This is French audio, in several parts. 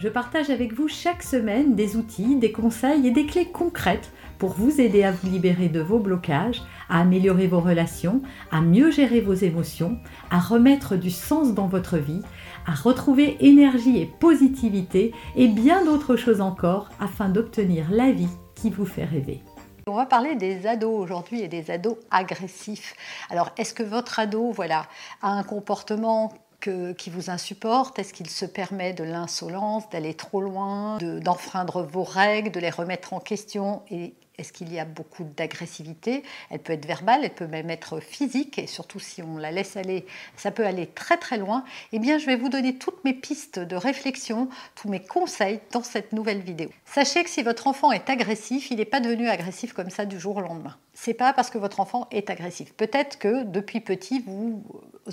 je partage avec vous chaque semaine des outils, des conseils et des clés concrètes pour vous aider à vous libérer de vos blocages, à améliorer vos relations, à mieux gérer vos émotions, à remettre du sens dans votre vie, à retrouver énergie et positivité et bien d'autres choses encore afin d'obtenir la vie qui vous fait rêver. On va parler des ados aujourd'hui et des ados agressifs. Alors, est-ce que votre ado voilà, a un comportement qui vous insupporte? Est-ce qu'il se permet de l'insolence, d'aller trop loin, d'enfreindre vos règles, de les remettre en question? Et est-ce qu'il y a beaucoup d'agressivité? Elle peut être verbale, elle peut même être physique, et surtout si on la laisse aller, ça peut aller très très loin. Eh bien, je vais vous donner toutes mes pistes de réflexion, tous mes conseils dans cette nouvelle vidéo. Sachez que si votre enfant est agressif, il n'est pas devenu agressif comme ça du jour au lendemain c'est pas parce que votre enfant est agressif. Peut-être que depuis petit, vous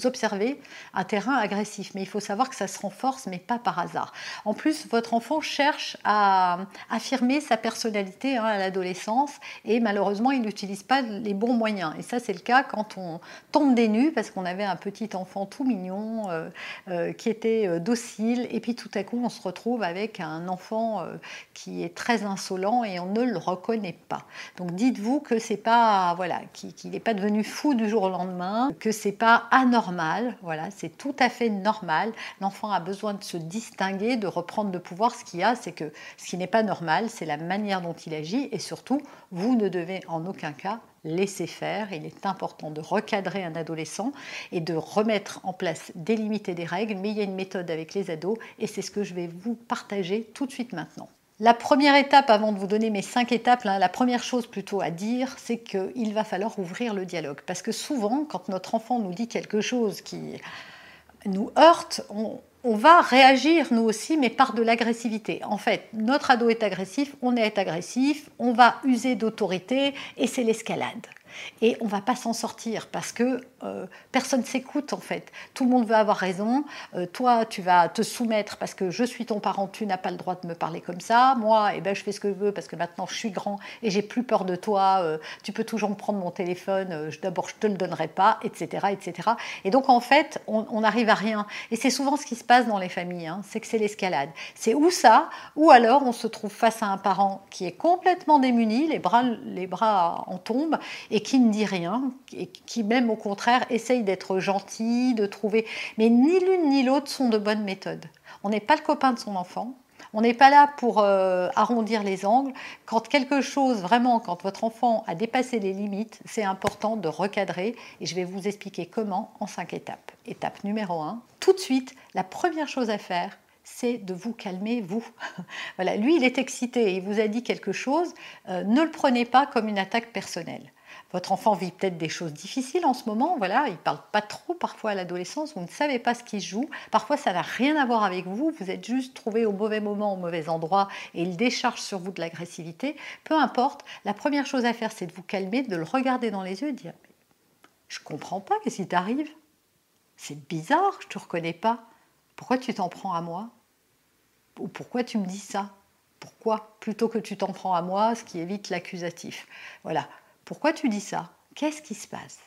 observez un terrain agressif, mais il faut savoir que ça se renforce, mais pas par hasard. En plus, votre enfant cherche à affirmer sa personnalité hein, à l'adolescence et malheureusement, il n'utilise pas les bons moyens. Et ça, c'est le cas quand on tombe des nues parce qu'on avait un petit enfant tout mignon euh, euh, qui était euh, docile et puis tout à coup, on se retrouve avec un enfant qui est très insolent et on ne le reconnaît pas. Donc, dites-vous que c'est pas voilà, qu'il n'est pas devenu fou du jour au lendemain, que c'est pas anormal, voilà, c'est tout à fait normal. L'enfant a besoin de se distinguer, de reprendre le pouvoir. Ce qu'il a, c'est que ce qui n'est pas normal, c'est la manière dont il agit, et surtout, vous ne devez en aucun cas laisser faire. Il est important de recadrer un adolescent et de remettre en place des limites et des règles, mais il y a une méthode avec les ados, et c'est ce que je vais vous partager tout de suite maintenant. La première étape, avant de vous donner mes cinq étapes, la première chose plutôt à dire, c'est qu'il va falloir ouvrir le dialogue. Parce que souvent, quand notre enfant nous dit quelque chose qui nous heurte, on, on va réagir nous aussi, mais par de l'agressivité. En fait, notre ado est agressif, on est agressif, on va user d'autorité et c'est l'escalade. Et on va pas s'en sortir parce que euh, personne s'écoute en fait. Tout le monde veut avoir raison. Euh, toi, tu vas te soumettre parce que je suis ton parent, tu n'as pas le droit de me parler comme ça. Moi, eh ben, je fais ce que je veux parce que maintenant je suis grand et j'ai plus peur de toi. Euh, tu peux toujours me prendre mon téléphone. D'abord, je te le donnerai pas, etc., etc. Et donc en fait, on n'arrive à rien. Et c'est souvent ce qui se passe dans les familles. Hein, c'est que c'est l'escalade. C'est ou ça, ou alors on se trouve face à un parent qui est complètement démuni, les bras, les bras en tombent et qui ne dit rien, et qui même au contraire essaye d'être gentil, de trouver... Mais ni l'une ni l'autre sont de bonnes méthodes. On n'est pas le copain de son enfant, on n'est pas là pour euh, arrondir les angles. Quand quelque chose, vraiment, quand votre enfant a dépassé les limites, c'est important de recadrer. Et je vais vous expliquer comment en cinq étapes. Étape numéro un, tout de suite, la première chose à faire, c'est de vous calmer, vous. voilà, lui, il est excité, il vous a dit quelque chose, euh, ne le prenez pas comme une attaque personnelle. Votre enfant vit peut-être des choses difficiles en ce moment, voilà, il ne parle pas trop parfois à l'adolescence, vous ne savez pas ce qu'il joue, parfois ça n'a rien à voir avec vous, vous êtes juste trouvé au mauvais moment, au mauvais endroit, et il décharge sur vous de l'agressivité, peu importe, la première chose à faire c'est de vous calmer, de le regarder dans les yeux et de dire Je comprends pas, qu'est-ce qui t'arrive? C'est bizarre, je ne te reconnais pas, pourquoi tu t'en prends à moi? Ou pourquoi tu me dis ça? Pourquoi Plutôt que tu t'en prends à moi, ce qui évite l'accusatif? Voilà. Pourquoi tu dis ça? Qu'est-ce qui se passe?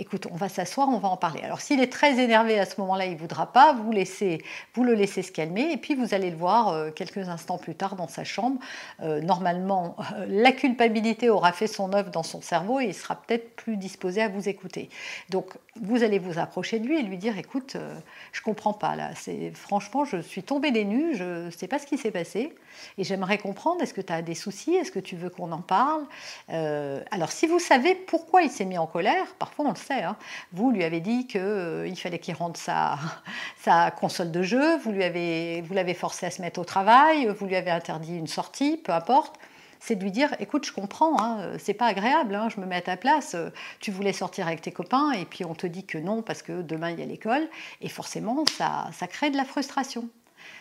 Écoute, on va s'asseoir, on va en parler. Alors s'il est très énervé à ce moment-là, il ne voudra pas, vous, laissez, vous le laissez se calmer et puis vous allez le voir euh, quelques instants plus tard dans sa chambre. Euh, normalement, la culpabilité aura fait son œuvre dans son cerveau et il sera peut-être plus disposé à vous écouter. Donc vous allez vous approcher de lui et lui dire, écoute, euh, je comprends pas là, franchement, je suis tombée des nues, je ne sais pas ce qui s'est passé et j'aimerais comprendre, est-ce que tu as des soucis, est-ce que tu veux qu'on en parle? Alors si vous savez pourquoi il s'est mis en colère, parfois on le Vous lui avez dit qu'il euh, fallait qu'il rentre sa, sa, console de jeu, vous lui avez, vous l'avez forcé à se mettre au travail, vous lui avez interdit une sortie, peu importe. C'est de lui dire, écoute, je comprends, hein, c'est pas agréable, hein, je me mets à ta place. Tu voulais sortir avec tes copains et puis on te dit que non parce que demain il y a l'école et forcément ça, ça crée de la frustration.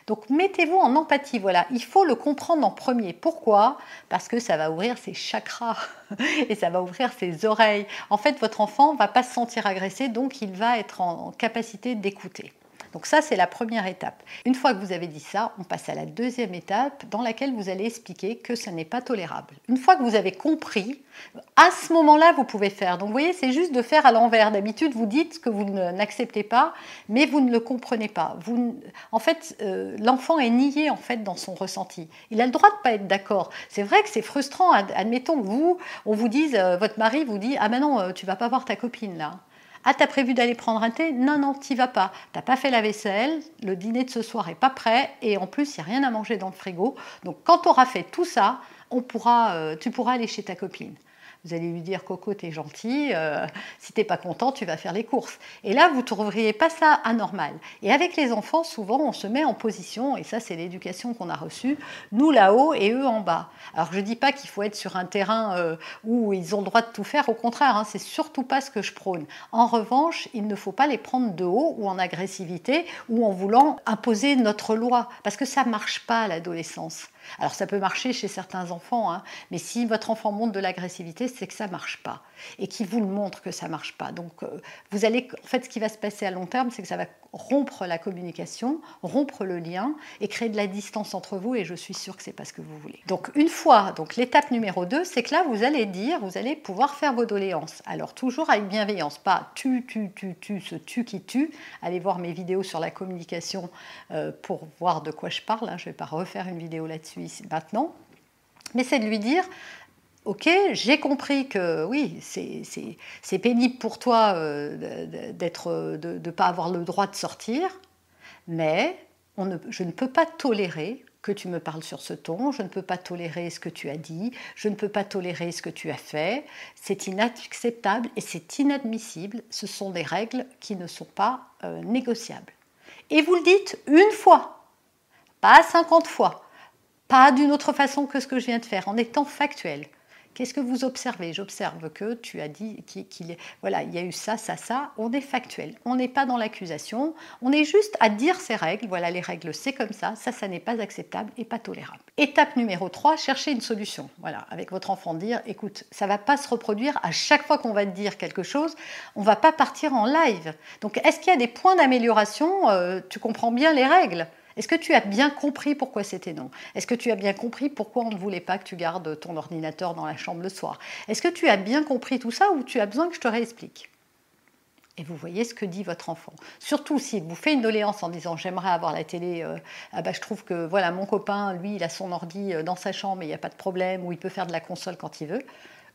Donc mettez-vous en empathie, voilà, il faut le comprendre en premier. Pourquoi? Parce que ça va ouvrir ses chakras et ça va ouvrir ses oreilles. En fait, votre enfant va pas se sentir agressé, donc il va être en capacité d'écouter. Donc ça, c'est la première étape. Une fois que vous avez dit ça, on passe à la deuxième étape dans laquelle vous allez expliquer que ce n'est pas tolérable. Une fois que vous avez compris, à ce moment-là, vous pouvez faire. Donc vous voyez, c'est juste de faire à l'envers. D'habitude, vous dites que vous n'acceptez pas, mais vous ne le comprenez pas. Vous, en fait, euh, l'enfant est nié en fait dans son ressenti. Il a le droit de pas être d'accord. C'est vrai que c'est frustrant. Admettons que vous, on vous dise, euh, votre mari vous dit, ah ben non, euh, tu vas pas voir ta copine là. Ah, t'as prévu d'aller prendre un thé? Non, non, t'y vas pas. T'as pas fait la vaisselle, le dîner de ce soir est pas prêt, et en plus, il n'y a rien à manger dans le frigo. Donc, quand tu auras fait tout ça, on pourra, euh, tu pourras aller chez ta copine. Vous allez lui dire Coco, t'es gentil, euh, si t'es pas content, tu vas faire les courses. Et là, vous ne trouveriez pas ça anormal. Et avec les enfants, souvent, on se met en position, et ça, c'est l'éducation qu'on a reçue, nous là-haut et eux en bas. Alors, je ne dis pas qu'il faut être sur un terrain euh, où ils ont le droit de tout faire, au contraire, hein, c'est surtout pas ce que je prône. En revanche, il ne faut pas les prendre de haut ou en agressivité ou en voulant imposer notre loi, parce que ça marche pas à l'adolescence. Alors ça peut marcher chez certains enfants, hein, mais si votre enfant montre de l'agressivité, c'est que ça marche pas et qui vous le montre que ça marche pas. Donc euh, vous allez, en fait, ce qui va se passer à long terme, c'est que ça va rompre la communication, rompre le lien et créer de la distance entre vous. Et je suis sûre que c'est pas ce que vous voulez. Donc une fois, donc l'étape numéro 2, c'est que là vous allez dire, vous allez pouvoir faire vos doléances. Alors toujours avec bienveillance, pas tu, tu, tu, tu, ce tu qui tue. Allez voir mes vidéos sur la communication euh, pour voir de quoi je parle. Hein. Je vais pas refaire une vidéo là-dessus maintenant. Mais c'est de lui dire, ok, j'ai compris que oui, c'est pénible pour toi euh, de ne pas avoir le droit de sortir, mais je ne peux pas tolérer que tu me parles sur ce ton, je ne peux pas tolérer ce que tu as dit, je ne peux pas tolérer ce que tu as fait, c'est inacceptable et c'est inadmissible, ce sont des règles qui ne sont pas euh, négociables. Et vous le dites une fois, pas 50 fois, pas d'une autre façon que ce que je viens de faire, en étant factuel. Qu'est-ce que vous observez? J'observe que tu as dit qu'il voilà, il y a eu ça, ça, ça. On est factuel. On n'est pas dans l'accusation. On est juste à dire ces règles. Voilà, les règles, c'est comme ça. Ça, ça n'est pas acceptable et pas tolérable. Étape numéro 3, chercher une solution. Voilà, avec votre enfant, dire écoute, ça va pas se reproduire à chaque fois qu'on va te dire quelque chose. On va pas partir en live. Donc, est-ce qu'il y a des points d'amélioration? Euh, Tu comprends bien les règles est-ce que tu as bien compris pourquoi c'était non? Est-ce que tu as bien compris pourquoi on ne voulait pas que tu gardes ton ordinateur dans la chambre le soir? Est-ce que tu as bien compris tout ça ou tu as besoin que je te réexplique? Et vous voyez ce que dit votre enfant. Surtout s'il vous fait une doléance en disant j'aimerais avoir la télé, euh, ah bah, je trouve que voilà mon copain, lui, il a son ordi euh, dans sa chambre et il n'y a pas de problème, ou il peut faire de la console quand il veut.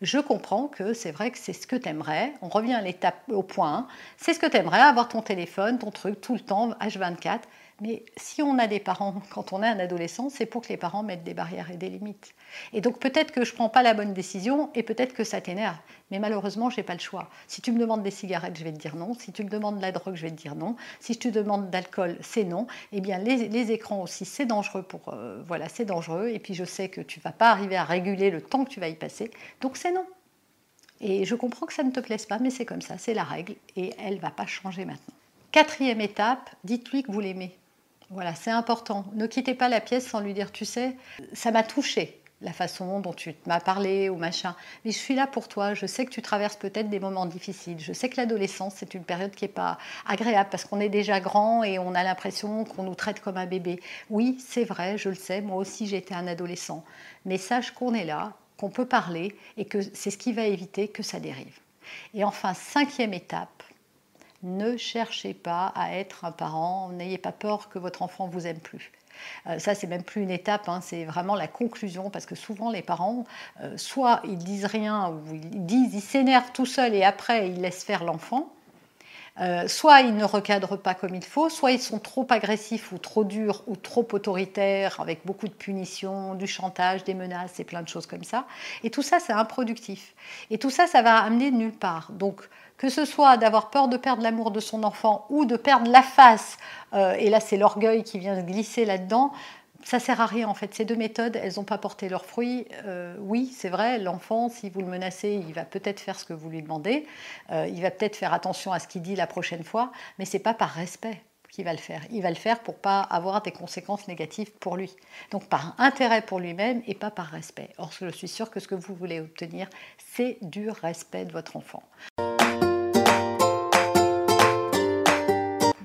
Je comprends que c'est vrai que c'est ce que tu aimerais. On revient à l'étape au point. C'est ce que tu aimerais, avoir ton téléphone, ton truc tout le temps, H24. Mais si on a des parents, quand on est un adolescent, c'est pour que les parents mettent des barrières et des limites. Et donc peut-être que je ne prends pas la bonne décision et peut-être que ça t'énerve. Mais malheureusement, je n'ai pas le choix. Si tu me demandes des cigarettes, je vais te dire non. Si tu me demandes de la drogue, je vais te dire non. Si je te demande d'alcool, c'est non. Eh bien, les, écrans aussi, c'est dangereux pour. Euh, voilà, c'est dangereux. Et puis je sais que tu ne vas pas arriver à réguler le temps que tu vas y passer. Donc c'est non. Et je comprends que ça ne te plaise pas, mais c'est comme ça, c'est la règle. Et elle ne va pas changer maintenant. Quatrième étape, dites-lui que vous l'aimez. Voilà, c'est important. Ne quittez pas la pièce sans lui dire, tu sais, ça m'a touché la façon dont tu m'as parlé ou machin. Mais je suis là pour toi. Je sais que tu traverses peut-être des moments difficiles. Je sais que l'adolescence, c'est une période qui n'est pas agréable parce qu'on est déjà grand et on a l'impression qu'on nous traite comme un bébé. Oui, c'est vrai, je le sais. Moi aussi, j'étais un adolescent. Mais sache qu'on est là, qu'on peut parler et que c'est ce qui va éviter que ça dérive. Et enfin, cinquième étape, ne cherchez pas à être un parent, n'ayez pas peur que votre enfant vous aime plus. Euh, ça, c'est même plus une étape, hein, c'est vraiment la conclusion, parce que souvent les parents, euh, soit ils disent rien, ou ils disent, ils s'énervent tout seuls et après ils laissent faire l'enfant, euh, soit ils ne recadrent pas comme il faut, soit ils sont trop agressifs ou trop durs ou trop autoritaires, avec beaucoup de punitions, du chantage, des menaces et plein de choses comme ça. Et tout ça, c'est improductif. Et tout ça, ça va amener nulle part. Donc, que ce soit d'avoir peur de perdre l'amour de son enfant ou de perdre la face, euh, et là c'est l'orgueil qui vient glisser là-dedans, ça sert à rien en fait. Ces deux méthodes, elles n'ont pas porté leurs fruits. Euh, oui, c'est vrai, l'enfant, si vous le menacez, il va peut-être faire ce que vous lui demandez. Euh, il va peut-être faire attention à ce qu'il dit la prochaine fois, mais c'est pas par respect. qu'il va le faire. Il va le faire pour pas avoir des conséquences négatives pour lui. Donc par intérêt pour lui-même et pas par respect. Or, je suis sûre que ce que vous voulez obtenir, c'est du respect de votre enfant.